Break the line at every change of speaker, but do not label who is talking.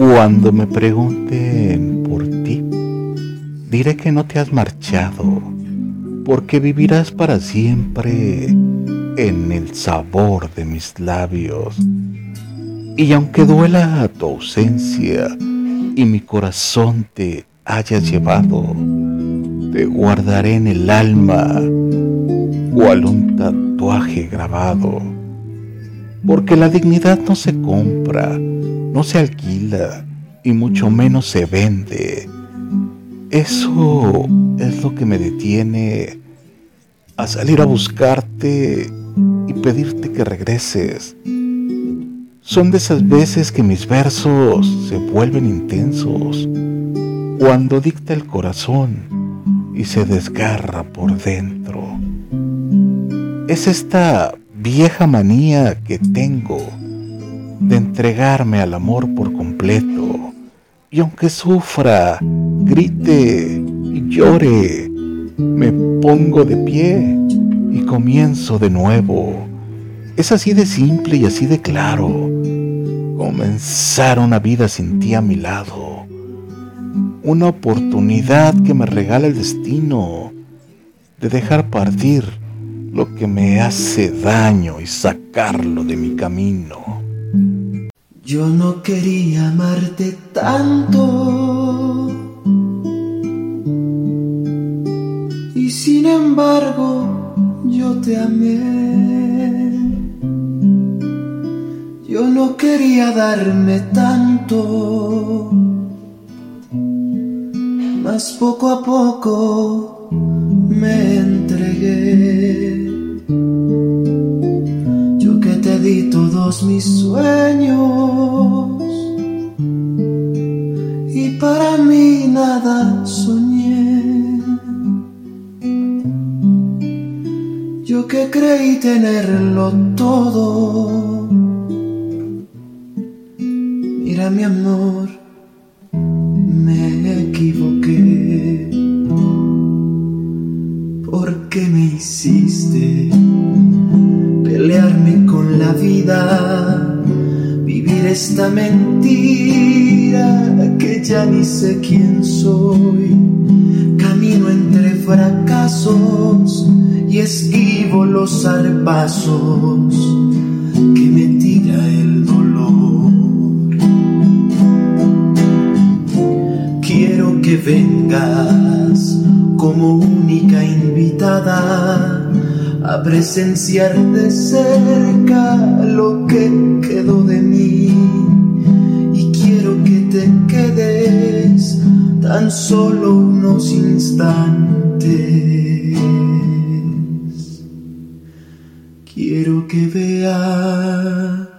Cuando me pregunten por ti, diré que no te has marchado, porque vivirás para siempre en el sabor de mis labios. Y aunque duela tu ausencia y mi corazón te haya llevado, te guardaré en el alma cual un tatuaje grabado. Porque la dignidad no se compra, no se alquila y mucho menos se vende. Eso es lo que me detiene a salir a buscarte y pedirte que regreses. Son de esas veces que mis versos se vuelven intensos, cuando dicta el corazón y se desgarra por dentro. Es esta vieja manía que tengo de entregarme al amor por completo. Y aunque sufra, grite y llore, me pongo de pie y comienzo de nuevo. Es así de simple y así de claro. Comenzar una vida sin ti a mi lado. Una oportunidad que me regala el destino de dejar partir lo que me hace daño y sacarlo de mi camino.
Yo no quería amarte tanto. Y sin embargo, yo te amé. Yo no quería darme tanto. Mas poco a poco me entregué. Di todos mis sueños y para mí nada soñé. Yo que creí tenerlo todo. Mira mi amor, me equivoqué. ¿Por qué me hiciste pelearme con la vida? Vivir esta mentira que ya ni sé quién soy. Camino entre fracasos y esquivo los zarpazos que me tira el dolor. Quiero que vengas como única invitada a presenciar de cerca lo que quedó de mí y quiero que te quedes tan solo unos instantes. Quiero que veas